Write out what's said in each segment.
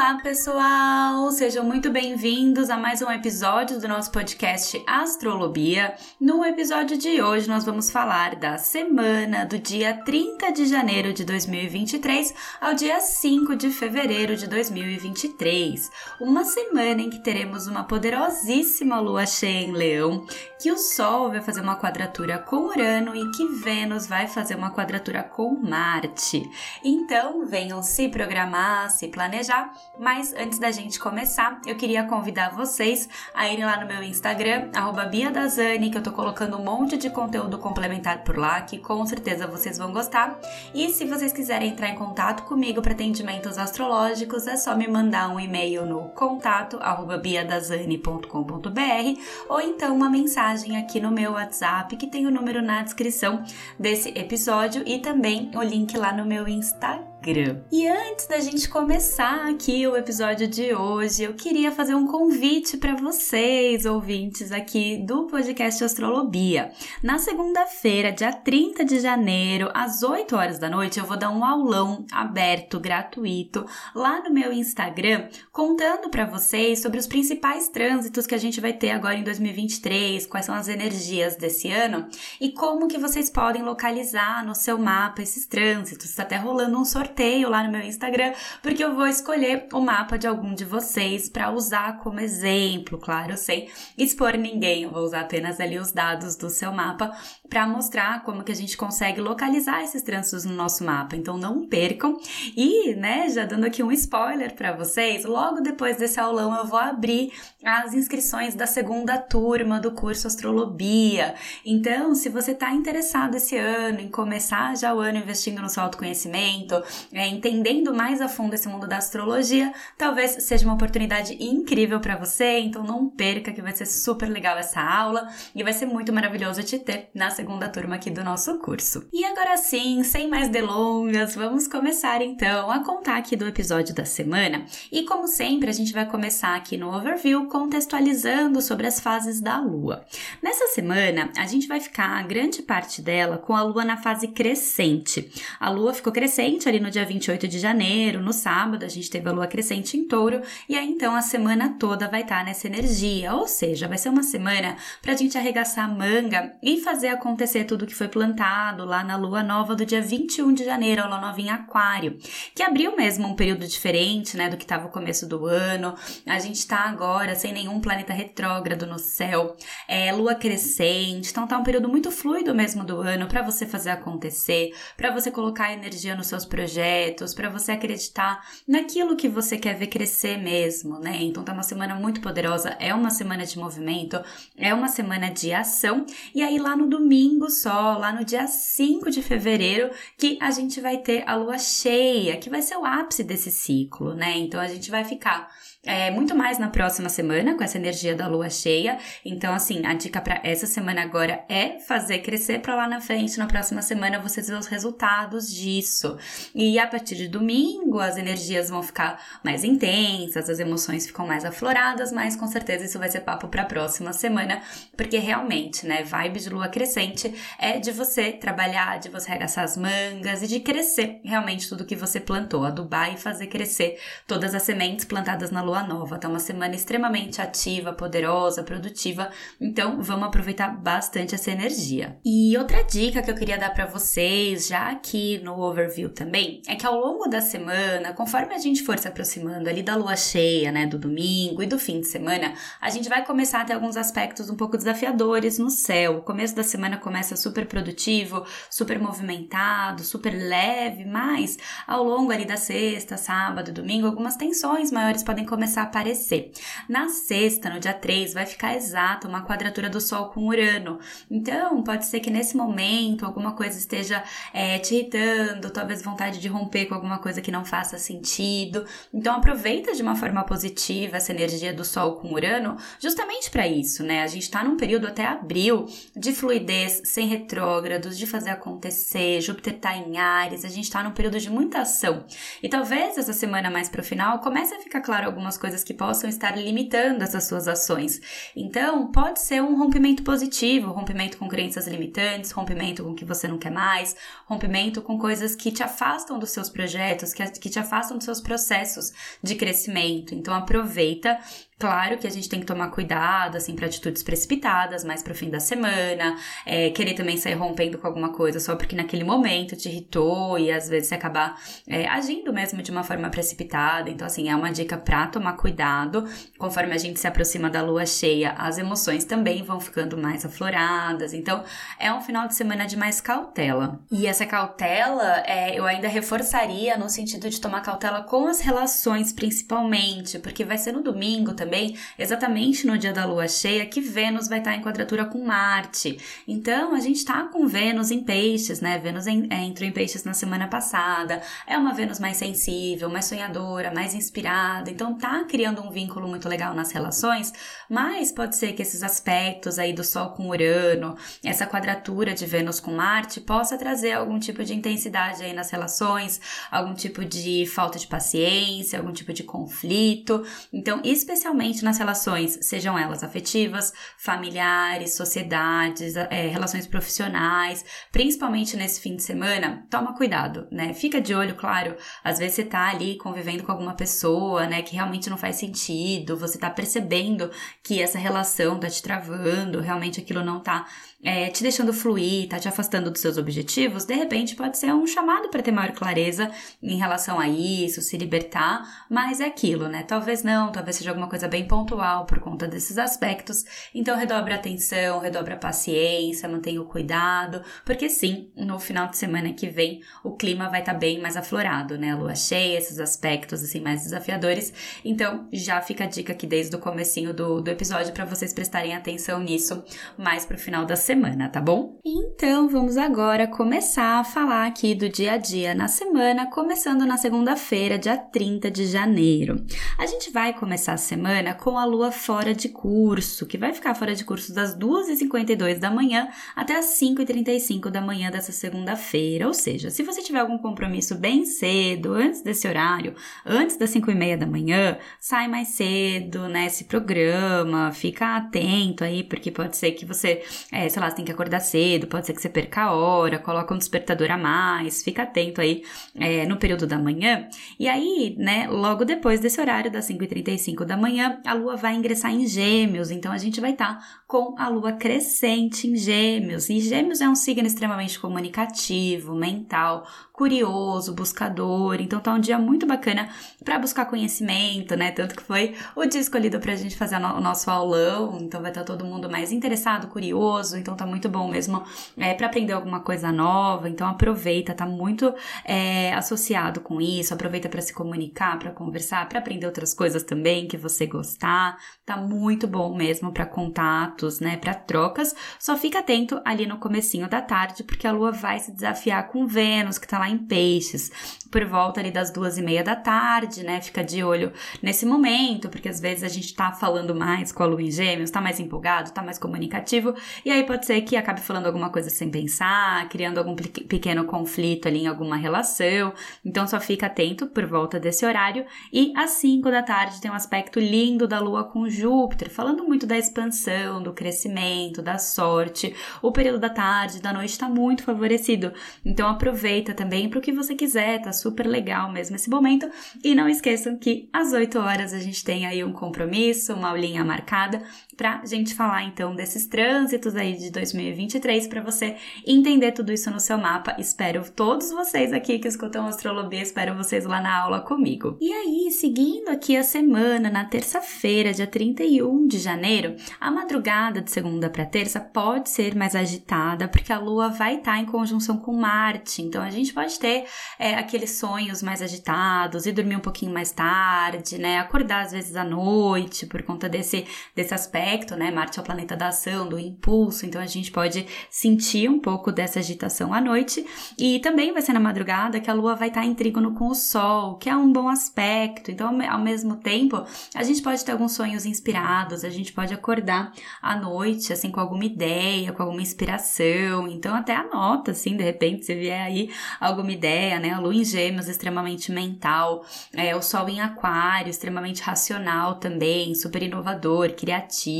Olá, pessoal! Sejam muito bem-vindos a mais um episódio do nosso podcast Astrolobia. No episódio de hoje, nós vamos falar da semana do dia 30 de janeiro de 2023 ao dia 5 de fevereiro de 2023. Uma semana em que teremos uma poderosíssima lua cheia em Leão, que o Sol vai fazer uma quadratura com Urano e que Vênus vai fazer uma quadratura com Marte. Então, venham se programar, se planejar mas antes da gente começar, eu queria convidar vocês a irem lá no meu Instagram, BiaDazani, que eu tô colocando um monte de conteúdo complementar por lá, que com certeza vocês vão gostar. E se vocês quiserem entrar em contato comigo para atendimentos astrológicos, é só me mandar um e-mail no contato biadazani.com.br ou então uma mensagem aqui no meu WhatsApp, que tem o número na descrição desse episódio e também o link lá no meu Instagram. Instagram. E antes da gente começar aqui o episódio de hoje, eu queria fazer um convite para vocês, ouvintes aqui do podcast Astrolobia. Na segunda-feira, dia 30 de janeiro, às 8 horas da noite, eu vou dar um aulão aberto, gratuito, lá no meu Instagram, contando para vocês sobre os principais trânsitos que a gente vai ter agora em 2023, quais são as energias desse ano e como que vocês podem localizar no seu mapa esses trânsitos. Está até rolando um sorteio sorteio lá no meu Instagram, porque eu vou escolher o mapa de algum de vocês para usar como exemplo, claro, sem expor ninguém, eu vou usar apenas ali os dados do seu mapa para mostrar como que a gente consegue localizar esses trânsitos no nosso mapa. Então não percam. E, né, já dando aqui um spoiler para vocês, logo depois desse aulão eu vou abrir as inscrições da segunda turma do curso Astrolobia. Então, se você está interessado esse ano em começar já o ano investindo no seu autoconhecimento, é, entendendo mais a fundo esse mundo da astrologia, talvez seja uma oportunidade incrível para você. Então não perca que vai ser super legal essa aula e vai ser muito maravilhoso te ter na segunda turma aqui do nosso curso. E agora sim, sem mais delongas, vamos começar então a contar aqui do episódio da semana. E como sempre, a gente vai começar aqui no overview contextualizando sobre as fases da lua. Nessa semana, a gente vai ficar a grande parte dela com a lua na fase crescente. A lua ficou crescente ali no dia 28 de janeiro, no sábado, a gente teve a lua crescente em touro, e aí então a semana toda vai estar nessa energia, ou seja, vai ser uma semana para a gente arregaçar a manga e fazer acontecer tudo que foi plantado lá na lua nova do dia 21 de janeiro, a lua nova em Aquário, que abriu mesmo um período diferente, né, do que estava o começo do ano. A gente está agora sem nenhum planeta retrógrado no céu, é lua crescente, então tá um período muito fluido mesmo do ano para você fazer acontecer, para você colocar energia nos seus projetos projetos, para você acreditar naquilo que você quer ver crescer mesmo, né? Então tá uma semana muito poderosa, é uma semana de movimento, é uma semana de ação. E aí lá no domingo só, lá no dia 5 de fevereiro, que a gente vai ter a lua cheia, que vai ser o ápice desse ciclo, né? Então a gente vai ficar é, muito mais na próxima semana com essa energia da lua cheia. Então, assim, a dica para essa semana agora é fazer crescer para lá na frente, na próxima semana, vocês ver os resultados disso. E a partir de domingo, as energias vão ficar mais intensas, as emoções ficam mais afloradas, mas com certeza isso vai ser papo para a próxima semana, porque realmente, né, vibe de lua crescente é de você trabalhar, de você arregaçar as mangas e de crescer realmente tudo que você plantou, adubar e fazer crescer todas as sementes plantadas na lua lua nova. Tá uma semana extremamente ativa, poderosa, produtiva. Então, vamos aproveitar bastante essa energia. E outra dica que eu queria dar para vocês, já aqui no overview também, é que ao longo da semana, conforme a gente for se aproximando ali da lua cheia, né, do domingo e do fim de semana, a gente vai começar a ter alguns aspectos um pouco desafiadores no céu. O começo da semana começa super produtivo, super movimentado, super leve, mas ao longo ali da sexta, sábado, domingo, algumas tensões maiores podem começar começar a aparecer. Na sexta, no dia 3, vai ficar exato uma quadratura do Sol com Urano. Então, pode ser que nesse momento alguma coisa esteja é, te irritando, talvez vontade de romper com alguma coisa que não faça sentido. Então, aproveita de uma forma positiva essa energia do Sol com Urano, justamente para isso, né? A gente está num período até abril de fluidez, sem retrógrados, de fazer acontecer. Júpiter está em Ares, a gente está num período de muita ação. E talvez essa semana mais para o final comece a ficar claro algumas algumas coisas que possam estar limitando essas suas ações. Então, pode ser um rompimento positivo, rompimento com crenças limitantes, rompimento com o que você não quer mais, rompimento com coisas que te afastam dos seus projetos, que, que te afastam dos seus processos de crescimento. Então aproveita Claro que a gente tem que tomar cuidado, assim, para atitudes precipitadas, mais pro fim da semana, é, querer também sair rompendo com alguma coisa só porque naquele momento te irritou e às vezes acabar é, agindo mesmo de uma forma precipitada. Então, assim, é uma dica pra tomar cuidado. Conforme a gente se aproxima da lua cheia, as emoções também vão ficando mais afloradas. Então, é um final de semana de mais cautela. E essa cautela, é, eu ainda reforçaria no sentido de tomar cautela com as relações, principalmente, porque vai ser no domingo também também exatamente no dia da lua cheia que Vênus vai estar em quadratura com Marte. Então, a gente está com Vênus em peixes, né? Vênus em, é, entrou em peixes na semana passada. É uma Vênus mais sensível, mais sonhadora, mais inspirada. Então, tá criando um vínculo muito legal nas relações, mas pode ser que esses aspectos aí do Sol com Urano, essa quadratura de Vênus com Marte, possa trazer algum tipo de intensidade aí nas relações, algum tipo de falta de paciência, algum tipo de conflito. Então, especialmente principalmente nas relações, sejam elas afetivas, familiares, sociedades, é, relações profissionais, principalmente nesse fim de semana, toma cuidado, né? Fica de olho, claro, às vezes você tá ali convivendo com alguma pessoa, né, que realmente não faz sentido, você tá percebendo que essa relação tá te travando, realmente aquilo não tá é, te deixando fluir, tá te afastando dos seus objetivos, de repente pode ser um chamado para ter maior clareza em relação a isso, se libertar, mas é aquilo, né? Talvez não, talvez seja alguma coisa bem pontual por conta desses aspectos. Então redobre a atenção, redobre a paciência, mantenha o cuidado, porque sim, no final de semana que vem o clima vai estar tá bem mais aflorado, né? A lua cheia, esses aspectos assim mais desafiadores. Então já fica a dica aqui desde o comecinho do, do episódio para vocês prestarem atenção nisso mais pro final da semana, tá bom? Então vamos agora começar a falar aqui do dia a dia na semana, começando na segunda-feira, dia 30 de janeiro. A gente vai começar a semana com a lua fora de curso, que vai ficar fora de curso das 2h52 da manhã até as 5h35 da manhã dessa segunda-feira. Ou seja, se você tiver algum compromisso bem cedo, antes desse horário, antes das 5h30 da manhã, sai mais cedo, né? Se programa, fica atento aí, porque pode ser que você, é, sei lá, você tem que acordar cedo, pode ser que você perca a hora, coloca um despertador a mais, fica atento aí é, no período da manhã. E aí, né, logo depois desse horário, das 5h35 da manhã, a lua vai ingressar em Gêmeos, então a gente vai estar tá com a lua crescente em Gêmeos. E Gêmeos é um signo extremamente comunicativo, mental, curioso, buscador. Então tá um dia muito bacana para buscar conhecimento, né? Tanto que foi o dia escolhido pra gente fazer o nosso aulão. Então vai estar todo mundo mais interessado, curioso. Então tá muito bom mesmo é, para aprender alguma coisa nova. Então aproveita, tá muito é, associado com isso. Aproveita para se comunicar, para conversar, para aprender outras coisas também que você gostar. Tá muito bom mesmo para contatos, né? Para trocas. Só fica atento ali no comecinho da tarde, porque a lua vai se desafiar com Vênus, que tá lá em peixes, por volta ali das duas e meia da tarde, né? Fica de olho nesse momento, porque às vezes a gente tá falando mais com a lua em gêmeos, tá mais empolgado, tá mais comunicativo, e aí pode ser que acabe falando alguma coisa sem pensar, criando algum pequeno conflito ali em alguma relação. Então só fica atento por volta desse horário. E às 5 da tarde tem um aspecto lindo da lua com Júpiter, falando muito da expansão, do crescimento, da sorte. O período da tarde, da noite está muito favorecido. Então aproveita também para o que você quiser, tá super legal mesmo esse momento. E não esqueçam que às 8 horas a gente tem aí um compromisso, uma aulinha marcada para gente falar então desses trânsitos aí de 2023 para você entender tudo isso no seu mapa. Espero todos vocês aqui que escutam astrologia, espero vocês lá na aula comigo. E aí, seguindo aqui a semana, na terça-feira, dia 31 de janeiro, a madrugada de segunda para terça pode ser mais agitada porque a lua vai estar tá em conjunção com Marte. Então a gente pode ter é, aqueles sonhos mais agitados e dormir um pouquinho mais tarde, né? Acordar às vezes à noite por conta desse, desse aspecto aspecto, né? Marte é o planeta da ação, do impulso, então a gente pode sentir um pouco dessa agitação à noite. E também vai ser na madrugada que a Lua vai estar em trígono com o Sol, que é um bom aspecto. Então, ao mesmo tempo, a gente pode ter alguns sonhos inspirados, a gente pode acordar à noite, assim, com alguma ideia, com alguma inspiração. Então, até anota, assim, de repente, se vier aí alguma ideia, né? A Lua em Gêmeos, extremamente mental, é, o Sol em Aquário, extremamente racional também, super inovador, criativo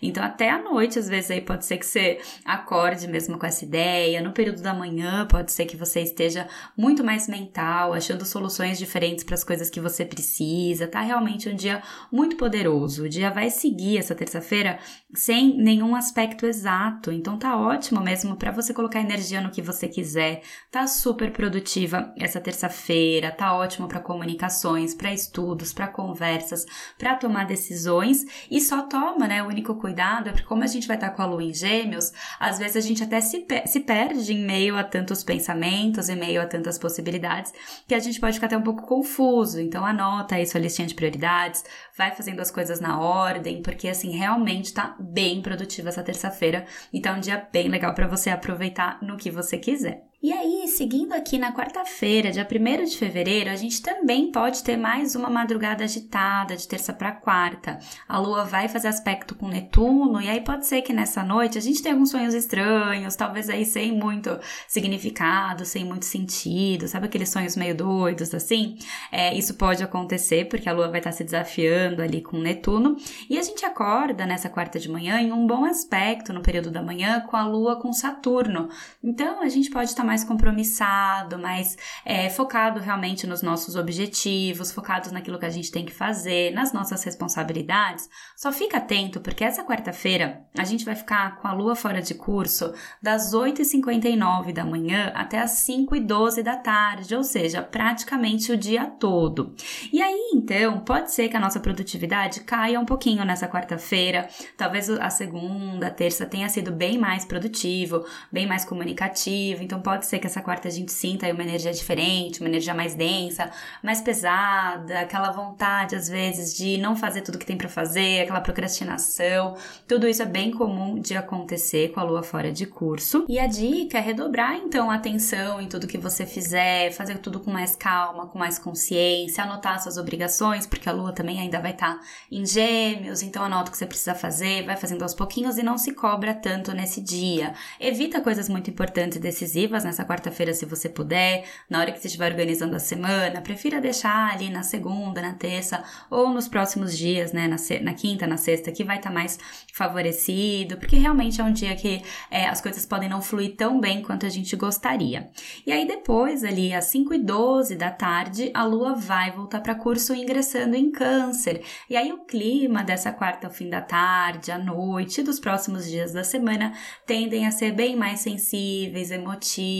Então, até à noite, às vezes, aí pode ser que você acorde mesmo com essa ideia. No período da manhã, pode ser que você esteja muito mais mental, achando soluções diferentes para as coisas que você precisa. Tá realmente um dia muito poderoso. O dia vai seguir essa terça-feira sem nenhum aspecto exato. Então, tá ótimo mesmo para você colocar energia no que você quiser. Tá super produtiva essa terça-feira, tá ótimo para comunicações, para estudos, para conversas, para tomar decisões e só toma, né? O único cuidado é porque como a gente vai estar tá com a lua em Gêmeos, às vezes a gente até se, se perde em meio a tantos pensamentos, em meio a tantas possibilidades, que a gente pode ficar até um pouco confuso. Então anota aí sua listinha de prioridades, vai fazendo as coisas na ordem, porque assim realmente tá bem produtiva essa terça-feira, então é um dia bem legal para você aproveitar no que você quiser. E aí, seguindo aqui na quarta-feira, dia 1 de fevereiro, a gente também pode ter mais uma madrugada agitada, de terça para quarta. A lua vai fazer aspecto com Netuno, e aí pode ser que nessa noite a gente tenha alguns sonhos estranhos, talvez aí sem muito significado, sem muito sentido, sabe aqueles sonhos meio doidos assim? É, isso pode acontecer porque a lua vai estar se desafiando ali com Netuno, e a gente acorda nessa quarta de manhã em um bom aspecto no período da manhã com a lua com Saturno. Então a gente pode estar mais compromissado, mais é, focado realmente nos nossos objetivos, focados naquilo que a gente tem que fazer, nas nossas responsabilidades. Só fica atento, porque essa quarta-feira a gente vai ficar com a lua fora de curso das 8h59 da manhã até as 5h12 da tarde, ou seja, praticamente o dia todo. E aí, então, pode ser que a nossa produtividade caia um pouquinho nessa quarta-feira, talvez a segunda, terça tenha sido bem mais produtivo, bem mais comunicativo, então pode pode ser que essa quarta a gente sinta uma energia diferente, uma energia mais densa, mais pesada, aquela vontade às vezes de não fazer tudo que tem para fazer, aquela procrastinação. Tudo isso é bem comum de acontecer com a lua fora de curso. E a dica é redobrar então a atenção em tudo que você fizer, fazer tudo com mais calma, com mais consciência, anotar suas obrigações, porque a lua também ainda vai estar tá em gêmeos, então anota o que você precisa fazer, vai fazendo aos pouquinhos e não se cobra tanto nesse dia. Evita coisas muito importantes e decisivas nessa quarta-feira se você puder, na hora que você estiver organizando a semana, prefira deixar ali na segunda, na terça ou nos próximos dias, né, na, na quinta, na sexta, que vai estar tá mais favorecido, porque realmente é um dia que é, as coisas podem não fluir tão bem quanto a gente gostaria. E aí depois, ali às 5 e 12 da tarde, a lua vai voltar para curso ingressando em câncer. E aí o clima dessa quarta ao fim da tarde, à noite, dos próximos dias da semana tendem a ser bem mais sensíveis, emotivos,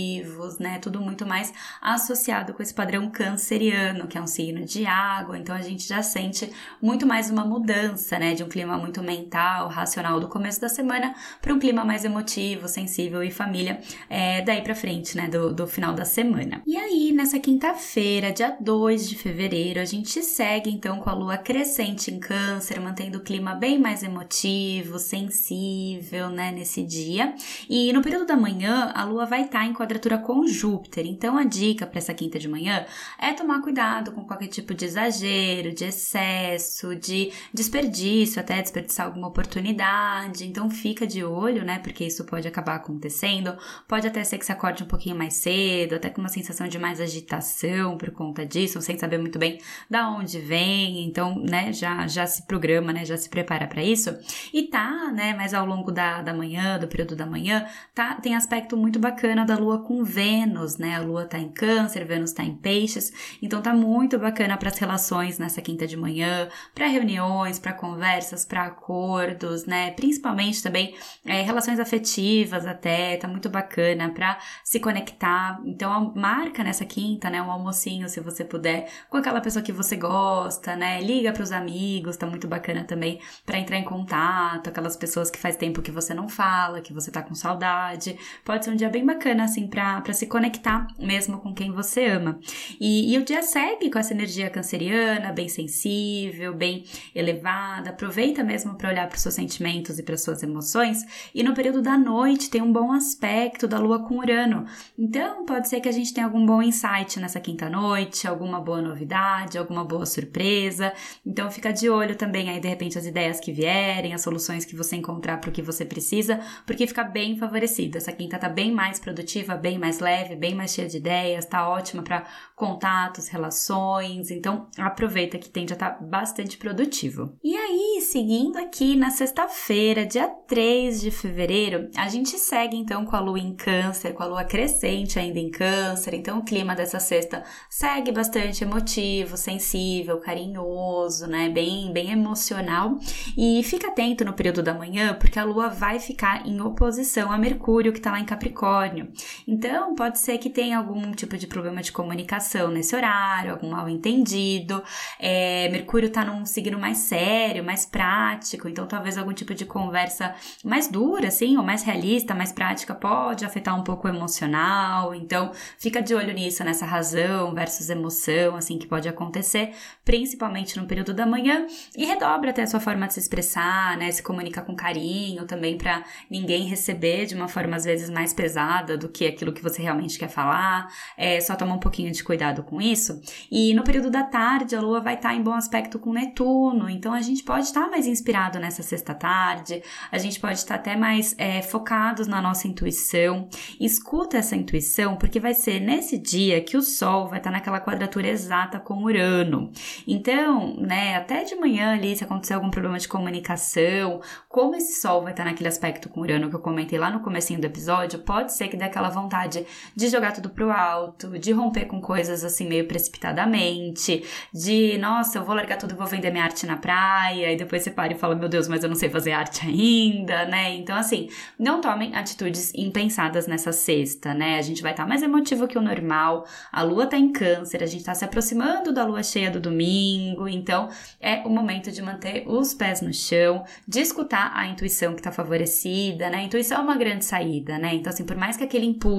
né? Tudo muito mais associado com esse padrão canceriano, que é um signo de água, então a gente já sente muito mais uma mudança, né? De um clima muito mental, racional do começo da semana para um clima mais emotivo, sensível e família é, daí para frente, né? Do, do final da semana. E aí, nessa quinta-feira, dia 2 de fevereiro, a gente segue então com a lua crescente em câncer, mantendo o clima bem mais emotivo, sensível, né? Nesse dia. E no período da manhã, a lua vai estar tá em quadratura com Júpiter. Então a dica para essa quinta de manhã é tomar cuidado com qualquer tipo de exagero, de excesso, de desperdício, até desperdiçar alguma oportunidade. Então fica de olho, né? Porque isso pode acabar acontecendo. Pode até ser que você acorde um pouquinho mais cedo, até com uma sensação de mais agitação por conta disso, sem saber muito bem da onde vem. Então, né, já, já se programa, né? Já se prepara para isso. E tá, né? Mas ao longo da, da manhã, do período da manhã, tá, tem aspecto muito bacana da lua lua com Vênus, né? A lua tá em Câncer, Vênus tá em Peixes, então tá muito bacana para as relações nessa quinta de manhã, para reuniões, para conversas, para acordos, né? Principalmente também é, relações afetivas até, tá muito bacana para se conectar. Então marca nessa quinta, né, um almocinho se você puder com aquela pessoa que você gosta, né? Liga para os amigos, tá muito bacana também para entrar em contato, aquelas pessoas que faz tempo que você não fala, que você tá com saudade. Pode ser um dia bem bacana assim, para se conectar mesmo com quem você ama. E, e o dia segue com essa energia canceriana, bem sensível, bem elevada. Aproveita mesmo para olhar para os seus sentimentos e para suas emoções. E no período da noite tem um bom aspecto da lua com Urano. Então, pode ser que a gente tenha algum bom insight nessa quinta noite, alguma boa novidade, alguma boa surpresa. Então, fica de olho também aí, de repente, as ideias que vierem, as soluções que você encontrar para o que você precisa, porque fica bem favorecido. Essa quinta tá bem mais produtiva bem mais leve, bem mais cheia de ideias, tá ótima para contatos, relações. Então, aproveita que tende a estar tá bastante produtivo. E aí, seguindo aqui na sexta-feira, dia 3 de fevereiro, a gente segue então com a lua em Câncer, com a lua crescente ainda em Câncer. Então, o clima dessa sexta segue bastante emotivo, sensível, carinhoso, né? Bem, bem emocional. E fica atento no período da manhã, porque a lua vai ficar em oposição a Mercúrio, que tá lá em Capricórnio. Então, pode ser que tenha algum tipo de problema de comunicação nesse horário, algum mal entendido. É, Mercúrio está num signo mais sério, mais prático, então talvez algum tipo de conversa mais dura, assim, ou mais realista, mais prática, pode afetar um pouco o emocional. Então, fica de olho nisso, nessa razão versus emoção, assim, que pode acontecer, principalmente no período da manhã, e redobra até a sua forma de se expressar, né? Se comunica com carinho também para ninguém receber de uma forma às vezes mais pesada do que aquilo que você realmente quer falar. É, só toma um pouquinho de cuidado com isso. E no período da tarde, a Lua vai estar em bom aspecto com Netuno, então a gente pode estar mais inspirado nessa sexta-tarde, a gente pode estar até mais é, focados na nossa intuição. Escuta essa intuição, porque vai ser nesse dia que o Sol vai estar naquela quadratura exata com Urano. Então, né, até de manhã ali, se acontecer algum problema de comunicação, como esse Sol vai estar naquele aspecto com Urano que eu comentei lá no comecinho do episódio, pode ser que dê aquela vontade de jogar tudo pro alto, de romper com coisas assim meio precipitadamente, de nossa, eu vou largar tudo e vou vender minha arte na praia, e depois você para e fala, meu Deus, mas eu não sei fazer arte ainda, né? Então, assim, não tomem atitudes impensadas nessa sexta, né? A gente vai estar tá mais emotivo que o normal, a lua tá em câncer, a gente tá se aproximando da lua cheia do domingo, então é o momento de manter os pés no chão, de escutar a intuição que tá favorecida, né? A intuição é uma grande saída, né? Então, assim, por mais que aquele impulso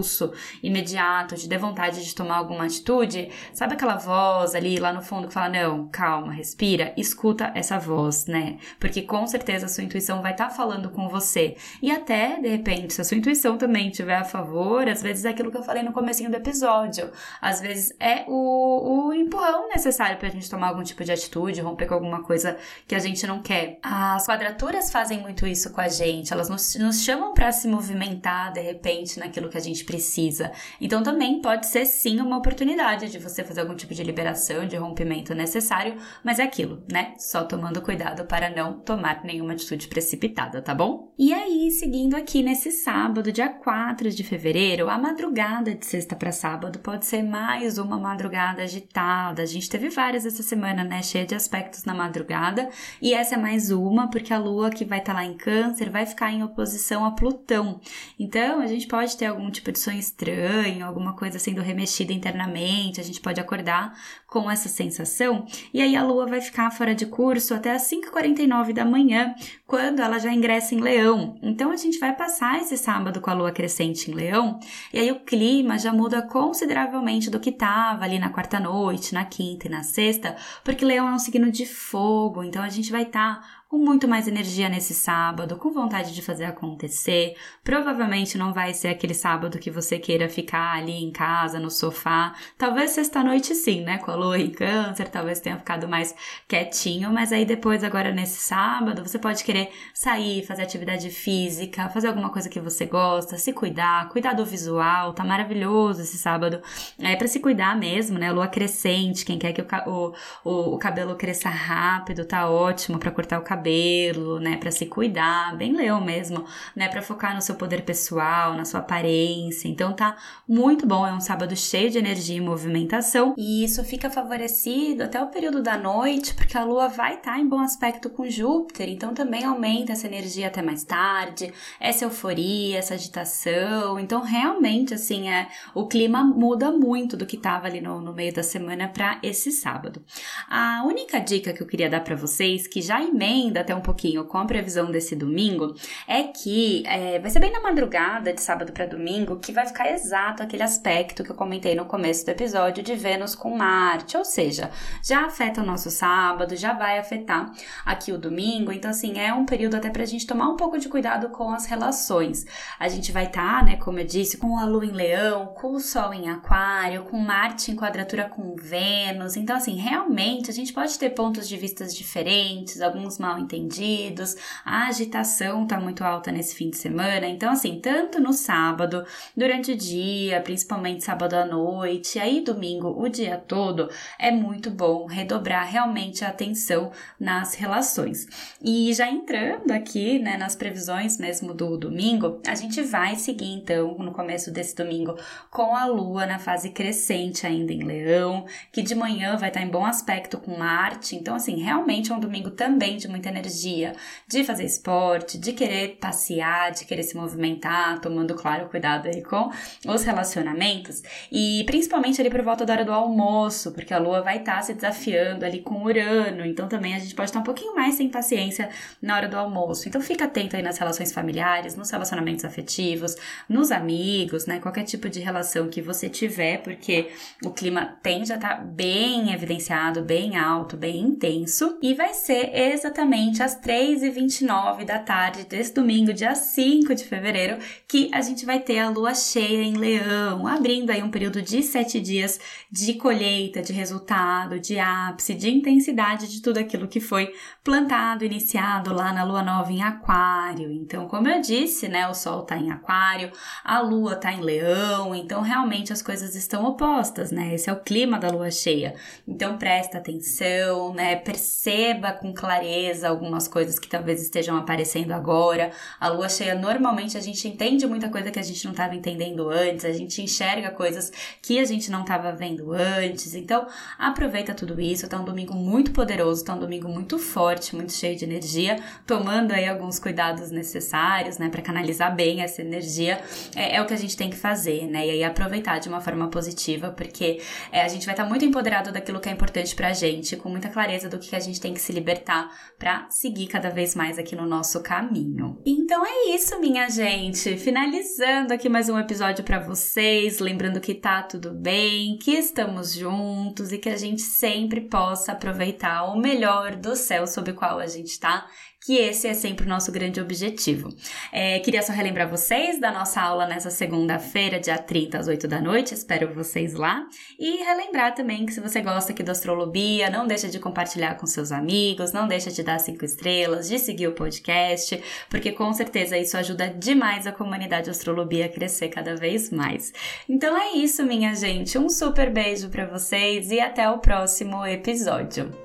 imediato de ter vontade de tomar alguma atitude, sabe aquela voz ali lá no fundo que fala: não, calma, respira, escuta essa voz, né? Porque com certeza a sua intuição vai estar tá falando com você. E até, de repente, se a sua intuição também estiver a favor, às vezes é aquilo que eu falei no comecinho do episódio. Às vezes é o, o empurrão necessário pra gente tomar algum tipo de atitude, romper com alguma coisa que a gente não quer. As quadraturas fazem muito isso com a gente, elas nos, nos chamam para se movimentar de repente naquilo que a gente precisa. Então também pode ser sim uma oportunidade de você fazer algum tipo de liberação, de rompimento necessário, mas é aquilo, né? Só tomando cuidado para não tomar nenhuma atitude precipitada, tá bom? E aí, seguindo aqui nesse sábado, dia 4 de fevereiro, a madrugada de sexta para sábado pode ser mais uma madrugada agitada. A gente teve várias essa semana, né? Cheia de aspectos na madrugada, e essa é mais uma, porque a lua que vai estar tá lá em Câncer vai ficar em oposição a Plutão. Então, a gente pode ter algum tipo de sonho estranho, alguma coisa sendo remexida internamente a gente pode acordar com essa sensação, e aí a lua vai ficar fora de curso até as 5h49 da manhã, quando ela já ingressa em Leão. Então a gente vai passar esse sábado com a lua crescente em Leão, e aí o clima já muda consideravelmente do que estava ali na quarta noite, na quinta e na sexta, porque Leão é um signo de fogo, então a gente vai estar tá com muito mais energia nesse sábado, com vontade de fazer acontecer. Provavelmente não vai ser aquele sábado que você queira ficar ali em casa, no sofá. Talvez sexta-noite sim, né? Com a lua em câncer, talvez tenha ficado mais quietinho, mas aí depois, agora nesse sábado, você pode querer sair, fazer atividade física, fazer alguma coisa que você gosta, se cuidar, cuidar do visual, tá maravilhoso esse sábado. É para se cuidar mesmo, né? Lua crescente, quem quer que o, o, o cabelo cresça rápido, tá ótimo para cortar o cabelo cabelo, né, para se cuidar, bem leão mesmo, né, para focar no seu poder pessoal, na sua aparência. Então tá muito bom, é um sábado cheio de energia e movimentação, e isso fica favorecido até o período da noite, porque a lua vai estar tá em bom aspecto com Júpiter, então também aumenta essa energia até mais tarde, essa euforia, essa agitação. Então realmente assim, é o clima muda muito do que tava ali no, no meio da semana para esse sábado. A única dica que eu queria dar para vocês que já emenda ainda até um pouquinho com a previsão desse domingo é que é, vai ser bem na madrugada de sábado para domingo que vai ficar exato aquele aspecto que eu comentei no começo do episódio de Vênus com Marte, ou seja, já afeta o nosso sábado, já vai afetar aqui o domingo, então assim, é um período até pra gente tomar um pouco de cuidado com as relações. A gente vai estar, tá, né, como eu disse, com a lua em leão, com o sol em aquário, com Marte em quadratura com Vênus, então assim, realmente a gente pode ter pontos de vistas diferentes, alguns mal entendidos, a agitação tá muito alta nesse fim de semana. Então, assim, tanto no sábado, durante o dia, principalmente sábado à noite, aí domingo, o dia todo, é muito bom redobrar realmente a atenção nas relações. E já entrando aqui, né, nas previsões mesmo do domingo, a gente vai seguir então no começo desse domingo com a lua na fase crescente ainda em Leão, que de manhã vai estar em bom aspecto com Marte. Então, assim, realmente é um domingo também de muita energia, de fazer esporte, de querer passear, de querer se movimentar, tomando, claro, cuidado aí com os relacionamentos. E principalmente ali por volta da hora do almoço, porque a lua vai estar se desafiando ali com Urano. Então, também a gente pode estar um pouquinho mais sem paciência na hora do almoço. Então, fica atento aí nas relações familiares, nos relacionamentos afetivos, nos amigos, né? Qualquer tipo de relação que você tiver, porque o clima tende a estar bem evidenciado, bem alto, bem intenso. E vai ser exatamente às 3h29 da tarde desse domingo, dia 5 de fevereiro, que a gente vai ter a lua cheia em Leão, abrindo aí um período de sete dias de colheita, de resultado, de ápice, de intensidade de tudo aquilo que foi plantado, iniciado lá na lua nova em Aquário. Então, como eu disse, né, o Sol tá em Aquário, a lua tá em Leão, então realmente as coisas estão opostas, né? Esse é o clima da lua cheia. Então, presta atenção, né? Perceba com clareza algumas coisas que talvez estejam aparecendo agora. A lua cheia, normalmente, a gente entende muita coisa que a gente não estava entendendo antes, a gente enxerga coisas que a gente não estava vendo antes. Então, aproveita tudo isso. Tá um domingo muito poderoso, tá um domingo muito forte, muito cheio de energia, tomando aí alguns cuidados necessários, né, para canalizar bem essa energia. É, é, o que a gente tem que fazer, né? E aí aproveitar de uma forma positiva, porque é, a gente vai estar tá muito empoderado daquilo que é importante pra gente, com muita clareza do que a gente tem que se libertar para seguir cada vez mais aqui no nosso caminho. Então é isso, minha gente. Finalizando aqui mais um episódio para vocês, lembrando que tá tudo bem, que estamos juntos e que a gente sempre possa aproveitar o melhor do céu sob o qual a gente tá que esse é sempre o nosso grande objetivo. É, queria só relembrar vocês da nossa aula nessa segunda-feira, dia 30 às 8 da noite, espero vocês lá. E relembrar também que se você gosta aqui do Astrolobia, não deixa de compartilhar com seus amigos, não deixa de dar cinco estrelas, de seguir o podcast, porque com certeza isso ajuda demais a comunidade Astrolobia a crescer cada vez mais. Então é isso, minha gente. Um super beijo para vocês e até o próximo episódio.